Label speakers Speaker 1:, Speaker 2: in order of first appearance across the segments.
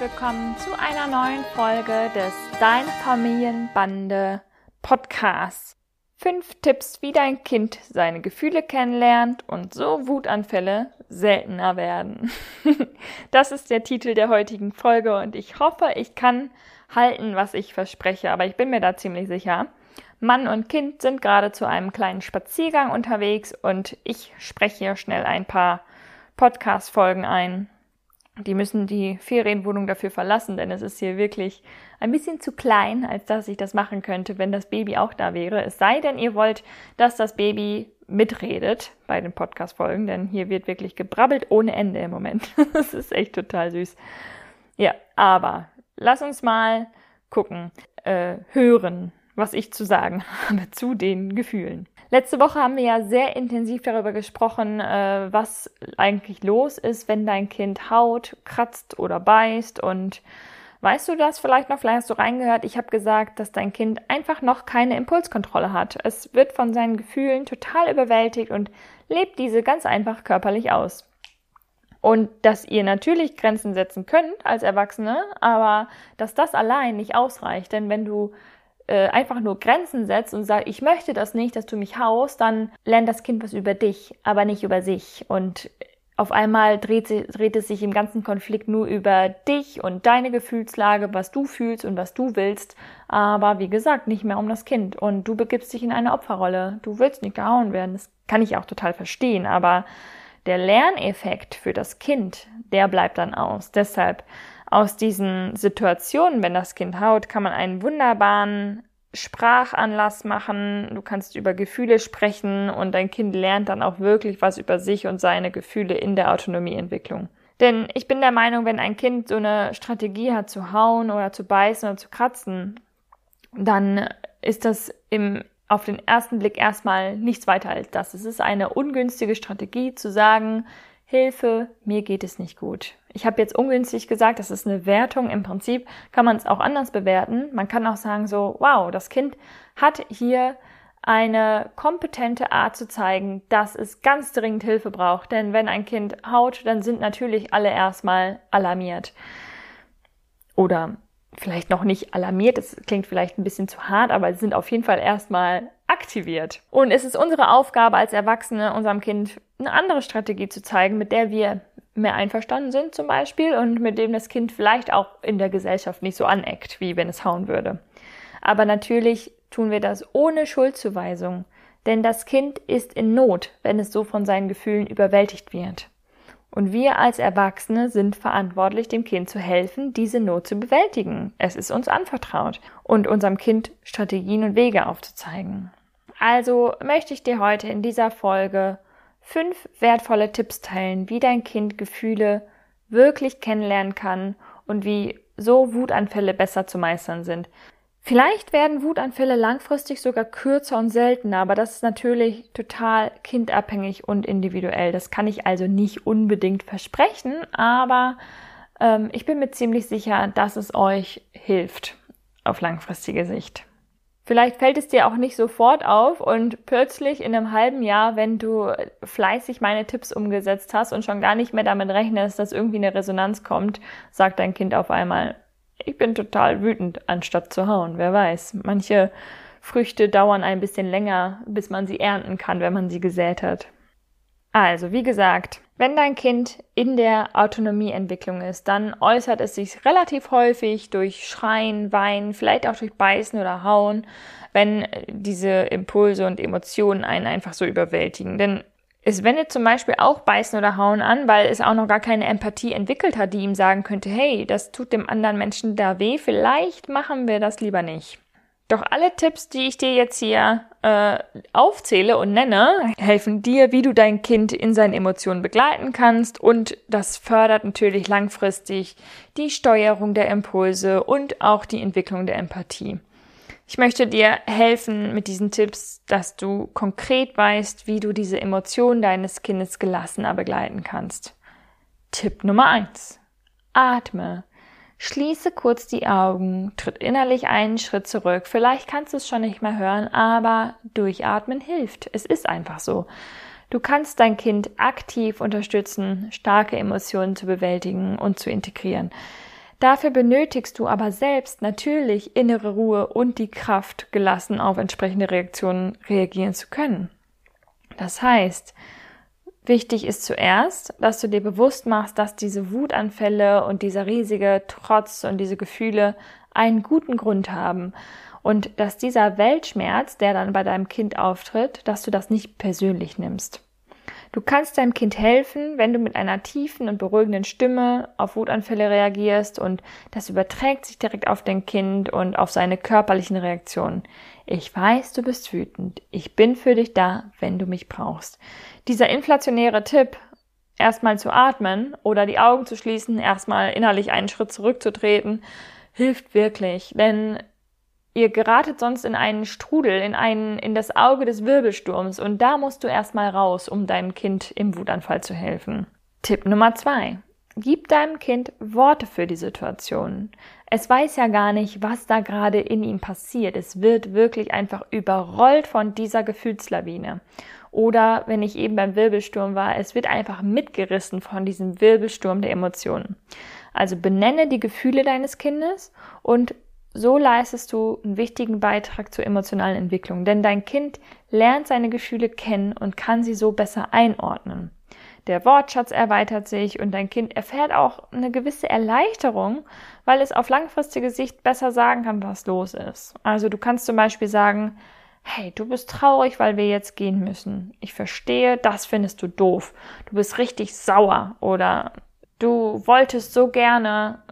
Speaker 1: willkommen zu einer neuen Folge des Dein Familienbande Podcasts. Fünf Tipps, wie dein Kind seine Gefühle kennenlernt und so Wutanfälle seltener werden. das ist der Titel der heutigen Folge und ich hoffe, ich kann halten, was ich verspreche, aber ich bin mir da ziemlich sicher. Mann und Kind sind gerade zu einem kleinen Spaziergang unterwegs und ich spreche hier schnell ein paar Podcast-Folgen ein die müssen die Ferienwohnung dafür verlassen, denn es ist hier wirklich ein bisschen zu klein, als dass ich das machen könnte, wenn das Baby auch da wäre. Es sei denn, ihr wollt, dass das Baby mitredet bei den Podcast-Folgen, denn hier wird wirklich gebrabbelt ohne Ende im Moment. das ist echt total süß. Ja, aber lass uns mal gucken, äh, hören, was ich zu sagen habe zu den Gefühlen. Letzte Woche haben wir ja sehr intensiv darüber gesprochen, äh, was eigentlich los ist, wenn dein Kind haut, kratzt oder beißt. Und weißt du das vielleicht noch? Vielleicht hast du reingehört. Ich habe gesagt, dass dein Kind einfach noch keine Impulskontrolle hat. Es wird von seinen Gefühlen total überwältigt und lebt diese ganz einfach körperlich aus. Und dass ihr natürlich Grenzen setzen könnt als Erwachsene, aber dass das allein nicht ausreicht. Denn wenn du äh, einfach nur Grenzen setzt und sagt, ich möchte das nicht, dass du mich haust, dann lernt das Kind was über dich, aber nicht über sich. Und auf einmal dreht, dreht es sich im ganzen Konflikt nur über dich und deine Gefühlslage, was du fühlst und was du willst, aber wie gesagt, nicht mehr um das Kind. Und du begibst dich in eine Opferrolle. Du willst nicht gehauen werden. Das kann ich auch total verstehen, aber der Lerneffekt für das Kind, der bleibt dann aus. Deshalb aus diesen Situationen, wenn das Kind haut, kann man einen wunderbaren Sprachanlass machen. Du kannst über Gefühle sprechen und dein Kind lernt dann auch wirklich was über sich und seine Gefühle in der Autonomieentwicklung. Denn ich bin der Meinung, wenn ein Kind so eine Strategie hat zu hauen oder zu beißen oder zu kratzen, dann ist das im, auf den ersten Blick erstmal nichts weiter als das. Es ist eine ungünstige Strategie zu sagen, Hilfe, mir geht es nicht gut. Ich habe jetzt ungünstig gesagt, das ist eine Wertung. Im Prinzip kann man es auch anders bewerten. Man kann auch sagen so, wow, das Kind hat hier eine kompetente Art zu zeigen, dass es ganz dringend Hilfe braucht. Denn wenn ein Kind haut, dann sind natürlich alle erstmal alarmiert. Oder vielleicht noch nicht alarmiert, das klingt vielleicht ein bisschen zu hart, aber sie sind auf jeden Fall erstmal aktiviert. Und es ist unsere Aufgabe als Erwachsene, unserem Kind eine andere Strategie zu zeigen, mit der wir mehr einverstanden sind zum Beispiel und mit dem das Kind vielleicht auch in der Gesellschaft nicht so aneckt, wie wenn es hauen würde. Aber natürlich tun wir das ohne Schuldzuweisung, denn das Kind ist in Not, wenn es so von seinen Gefühlen überwältigt wird. Und wir als Erwachsene sind verantwortlich, dem Kind zu helfen, diese Not zu bewältigen. Es ist uns anvertraut und unserem Kind Strategien und Wege aufzuzeigen. Also möchte ich dir heute in dieser Folge fünf wertvolle Tipps teilen, wie dein Kind Gefühle wirklich kennenlernen kann und wie so Wutanfälle besser zu meistern sind. Vielleicht werden Wutanfälle langfristig sogar kürzer und seltener, aber das ist natürlich total kindabhängig und individuell. Das kann ich also nicht unbedingt versprechen, aber ähm, ich bin mir ziemlich sicher, dass es euch hilft auf langfristige Sicht. Vielleicht fällt es dir auch nicht sofort auf und plötzlich in einem halben Jahr, wenn du fleißig meine Tipps umgesetzt hast und schon gar nicht mehr damit rechnest, dass irgendwie eine Resonanz kommt, sagt dein Kind auf einmal, ich bin total wütend, anstatt zu hauen. Wer weiß. Manche Früchte dauern ein bisschen länger, bis man sie ernten kann, wenn man sie gesät hat. Also, wie gesagt, wenn dein Kind in der Autonomieentwicklung ist, dann äußert es sich relativ häufig durch Schreien, Weinen, vielleicht auch durch Beißen oder Hauen, wenn diese Impulse und Emotionen einen einfach so überwältigen. Denn es wendet zum Beispiel auch Beißen oder Hauen an, weil es auch noch gar keine Empathie entwickelt hat, die ihm sagen könnte, hey, das tut dem anderen Menschen da weh, vielleicht machen wir das lieber nicht. Doch alle Tipps, die ich dir jetzt hier äh, aufzähle und nenne, helfen dir, wie du dein Kind in seinen Emotionen begleiten kannst und das fördert natürlich langfristig die Steuerung der Impulse und auch die Entwicklung der Empathie. Ich möchte dir helfen mit diesen Tipps, dass du konkret weißt, wie du diese Emotionen deines Kindes gelassener begleiten kannst. Tipp Nummer eins: Atme. Schließe kurz die Augen, tritt innerlich einen Schritt zurück. Vielleicht kannst du es schon nicht mehr hören, aber durchatmen hilft. Es ist einfach so. Du kannst dein Kind aktiv unterstützen, starke Emotionen zu bewältigen und zu integrieren. Dafür benötigst du aber selbst natürlich innere Ruhe und die Kraft, gelassen auf entsprechende Reaktionen reagieren zu können. Das heißt, wichtig ist zuerst, dass du dir bewusst machst, dass diese Wutanfälle und dieser riesige Trotz und diese Gefühle einen guten Grund haben und dass dieser Weltschmerz, der dann bei deinem Kind auftritt, dass du das nicht persönlich nimmst. Du kannst deinem Kind helfen, wenn du mit einer tiefen und beruhigenden Stimme auf Wutanfälle reagierst und das überträgt sich direkt auf dein Kind und auf seine körperlichen Reaktionen. Ich weiß, du bist wütend. Ich bin für dich da, wenn du mich brauchst. Dieser inflationäre Tipp, erstmal zu atmen oder die Augen zu schließen, erstmal innerlich einen Schritt zurückzutreten, hilft wirklich, denn Ihr geratet sonst in einen Strudel, in einen, in das Auge des Wirbelsturms und da musst du erstmal raus, um deinem Kind im Wutanfall zu helfen. Tipp Nummer zwei. Gib deinem Kind Worte für die Situation. Es weiß ja gar nicht, was da gerade in ihm passiert. Es wird wirklich einfach überrollt von dieser Gefühlslawine. Oder wenn ich eben beim Wirbelsturm war, es wird einfach mitgerissen von diesem Wirbelsturm der Emotionen. Also benenne die Gefühle deines Kindes und so leistest du einen wichtigen Beitrag zur emotionalen Entwicklung, denn dein Kind lernt seine Gefühle kennen und kann sie so besser einordnen. Der Wortschatz erweitert sich und dein Kind erfährt auch eine gewisse Erleichterung, weil es auf langfristige Sicht besser sagen kann, was los ist. Also du kannst zum Beispiel sagen, hey, du bist traurig, weil wir jetzt gehen müssen. Ich verstehe, das findest du doof. Du bist richtig sauer oder du wolltest so gerne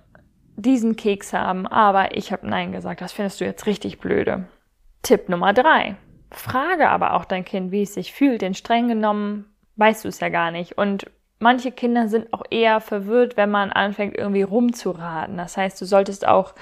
Speaker 1: diesen Keks haben, aber ich habe Nein gesagt. Das findest du jetzt richtig blöde. Tipp Nummer drei. Frage aber auch dein Kind, wie es sich fühlt, denn streng genommen weißt du es ja gar nicht. Und manche Kinder sind auch eher verwirrt, wenn man anfängt, irgendwie rumzuraten. Das heißt, du solltest auch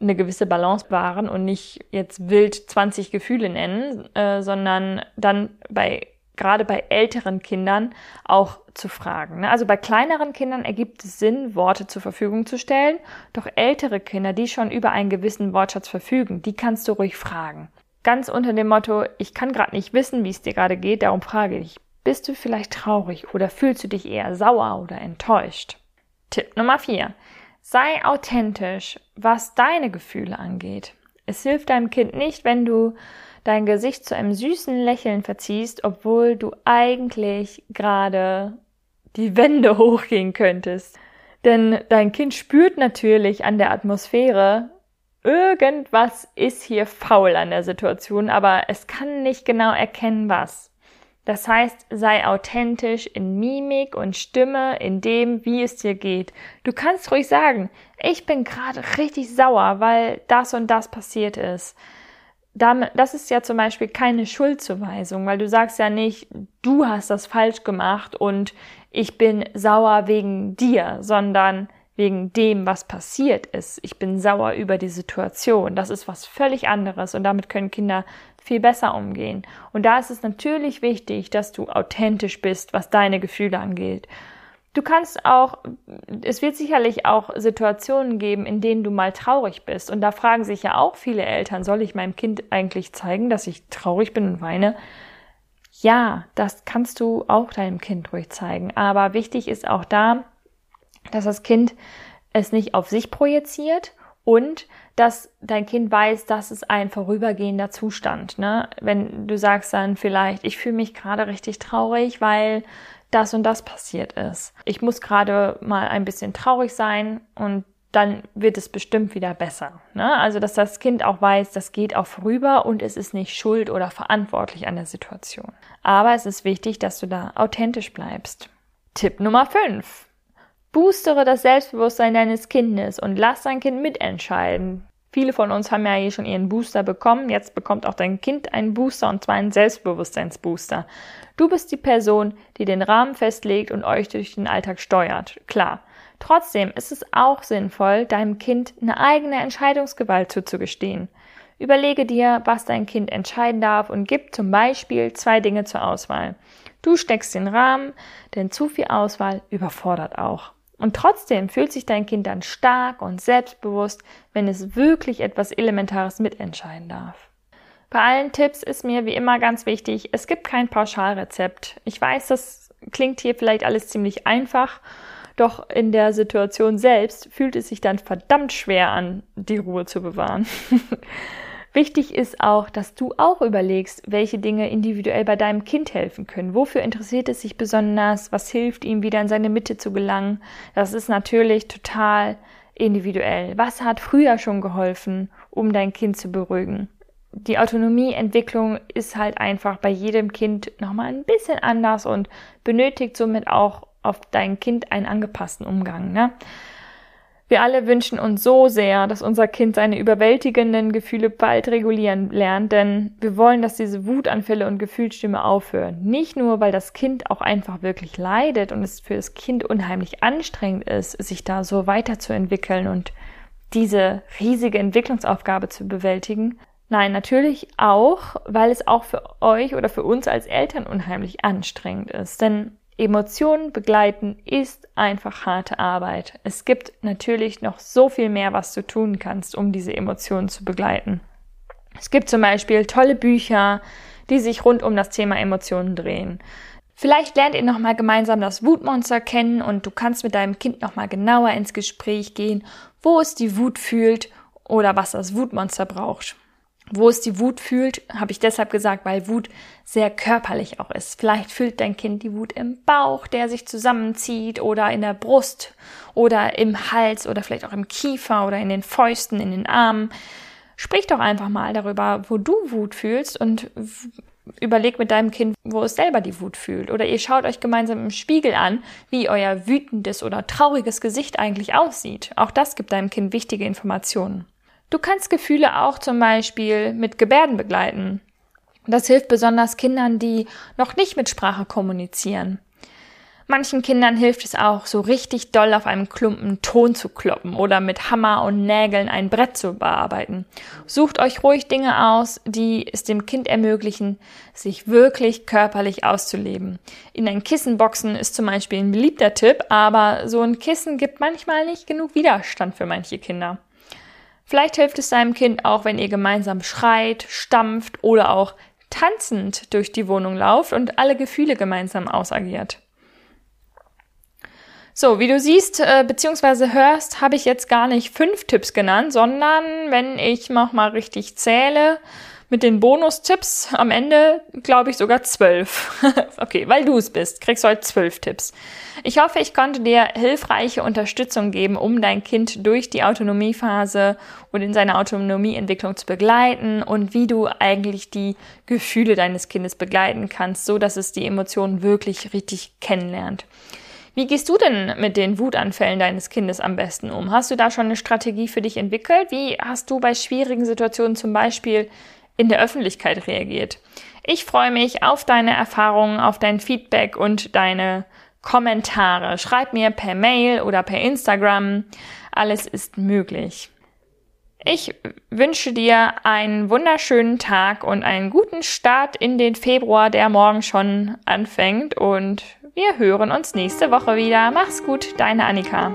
Speaker 1: eine gewisse Balance wahren und nicht jetzt wild 20 Gefühle nennen, äh, sondern dann bei gerade bei älteren Kindern auch zu fragen. Ne? Also bei kleineren Kindern ergibt es Sinn, Worte zur Verfügung zu stellen, doch ältere Kinder, die schon über einen gewissen Wortschatz verfügen, die kannst du ruhig fragen. Ganz unter dem Motto, ich kann gerade nicht wissen, wie es dir gerade geht, darum frage ich, bist du vielleicht traurig oder fühlst du dich eher sauer oder enttäuscht? Tipp Nummer 4. Sei authentisch, was deine Gefühle angeht. Es hilft deinem Kind nicht, wenn du dein Gesicht zu einem süßen Lächeln verziehst, obwohl du eigentlich gerade die Wände hochgehen könntest. Denn dein Kind spürt natürlich an der Atmosphäre, irgendwas ist hier faul an der Situation, aber es kann nicht genau erkennen, was. Das heißt, sei authentisch in Mimik und Stimme, in dem, wie es dir geht. Du kannst ruhig sagen, ich bin gerade richtig sauer, weil das und das passiert ist das ist ja zum Beispiel keine Schuldzuweisung, weil du sagst ja nicht, du hast das falsch gemacht und ich bin sauer wegen dir, sondern wegen dem, was passiert ist. Ich bin sauer über die Situation. Das ist was völlig anderes und damit können Kinder viel besser umgehen. Und da ist es natürlich wichtig, dass du authentisch bist, was deine Gefühle angeht. Du kannst auch, es wird sicherlich auch Situationen geben, in denen du mal traurig bist. Und da fragen sich ja auch viele Eltern, soll ich meinem Kind eigentlich zeigen, dass ich traurig bin und weine? Ja, das kannst du auch deinem Kind ruhig zeigen. Aber wichtig ist auch da, dass das Kind es nicht auf sich projiziert und dass dein Kind weiß, dass es ein vorübergehender Zustand. Ne? Wenn du sagst dann vielleicht, ich fühle mich gerade richtig traurig, weil das und das passiert ist. Ich muss gerade mal ein bisschen traurig sein und dann wird es bestimmt wieder besser. Ne? Also, dass das Kind auch weiß, das geht auch vorüber und es ist nicht schuld oder verantwortlich an der Situation. Aber es ist wichtig, dass du da authentisch bleibst. Tipp Nummer 5. Boostere das Selbstbewusstsein deines Kindes und lass dein Kind mitentscheiden. Viele von uns haben ja hier schon ihren Booster bekommen. Jetzt bekommt auch dein Kind einen Booster und zwar einen Selbstbewusstseinsbooster. Du bist die Person, die den Rahmen festlegt und euch durch den Alltag steuert. Klar. Trotzdem ist es auch sinnvoll, deinem Kind eine eigene Entscheidungsgewalt zuzugestehen. Überlege dir, was dein Kind entscheiden darf und gib zum Beispiel zwei Dinge zur Auswahl. Du steckst den Rahmen, denn zu viel Auswahl überfordert auch. Und trotzdem fühlt sich dein Kind dann stark und selbstbewusst, wenn es wirklich etwas Elementares mitentscheiden darf. Bei allen Tipps ist mir wie immer ganz wichtig, es gibt kein Pauschalrezept. Ich weiß, das klingt hier vielleicht alles ziemlich einfach, doch in der Situation selbst fühlt es sich dann verdammt schwer an, die Ruhe zu bewahren. Wichtig ist auch, dass du auch überlegst, welche Dinge individuell bei deinem Kind helfen können. Wofür interessiert es sich besonders? Was hilft ihm wieder in seine Mitte zu gelangen? Das ist natürlich total individuell. Was hat früher schon geholfen, um dein Kind zu beruhigen? Die Autonomieentwicklung ist halt einfach bei jedem Kind nochmal ein bisschen anders und benötigt somit auch auf dein Kind einen angepassten Umgang. Ne? Wir alle wünschen uns so sehr, dass unser Kind seine überwältigenden Gefühle bald regulieren lernt, denn wir wollen, dass diese Wutanfälle und Gefühlsstimme aufhören. Nicht nur, weil das Kind auch einfach wirklich leidet und es für das Kind unheimlich anstrengend ist, sich da so weiterzuentwickeln und diese riesige Entwicklungsaufgabe zu bewältigen. Nein, natürlich auch, weil es auch für euch oder für uns als Eltern unheimlich anstrengend ist. Denn Emotionen begleiten ist einfach harte Arbeit. Es gibt natürlich noch so viel mehr, was du tun kannst, um diese Emotionen zu begleiten. Es gibt zum Beispiel tolle Bücher, die sich rund um das Thema Emotionen drehen. Vielleicht lernt ihr nochmal gemeinsam das Wutmonster kennen und du kannst mit deinem Kind nochmal genauer ins Gespräch gehen, wo es die Wut fühlt oder was das Wutmonster braucht. Wo es die Wut fühlt, habe ich deshalb gesagt, weil Wut sehr körperlich auch ist. Vielleicht fühlt dein Kind die Wut im Bauch, der sich zusammenzieht oder in der Brust oder im Hals oder vielleicht auch im Kiefer oder in den Fäusten, in den Armen. Sprich doch einfach mal darüber, wo du Wut fühlst und überleg mit deinem Kind, wo es selber die Wut fühlt. Oder ihr schaut euch gemeinsam im Spiegel an, wie euer wütendes oder trauriges Gesicht eigentlich aussieht. Auch das gibt deinem Kind wichtige Informationen. Du kannst Gefühle auch zum Beispiel mit Gebärden begleiten. Das hilft besonders Kindern, die noch nicht mit Sprache kommunizieren. Manchen Kindern hilft es auch, so richtig doll auf einem Klumpen Ton zu kloppen oder mit Hammer und Nägeln ein Brett zu bearbeiten. Sucht euch ruhig Dinge aus, die es dem Kind ermöglichen, sich wirklich körperlich auszuleben. In ein Kissen boxen ist zum Beispiel ein beliebter Tipp, aber so ein Kissen gibt manchmal nicht genug Widerstand für manche Kinder. Vielleicht hilft es deinem Kind auch, wenn ihr gemeinsam schreit, stampft oder auch tanzend durch die Wohnung lauft und alle Gefühle gemeinsam ausagiert. So, wie du siehst äh, bzw. hörst, habe ich jetzt gar nicht fünf Tipps genannt, sondern wenn ich noch mal richtig zähle, mit den Bonustipps am Ende, glaube ich, sogar zwölf. okay, weil du es bist, kriegst du heute zwölf Tipps. Ich hoffe, ich konnte dir hilfreiche Unterstützung geben, um dein Kind durch die Autonomiephase und in seiner Autonomieentwicklung zu begleiten und wie du eigentlich die Gefühle deines Kindes begleiten kannst, so dass es die Emotionen wirklich richtig kennenlernt. Wie gehst du denn mit den Wutanfällen deines Kindes am besten um? Hast du da schon eine Strategie für dich entwickelt? Wie hast du bei schwierigen Situationen zum Beispiel in der Öffentlichkeit reagiert. Ich freue mich auf deine Erfahrungen, auf dein Feedback und deine Kommentare. Schreib mir per Mail oder per Instagram. Alles ist möglich. Ich wünsche dir einen wunderschönen Tag und einen guten Start in den Februar, der morgen schon anfängt. Und wir hören uns nächste Woche wieder. Mach's gut, deine Annika.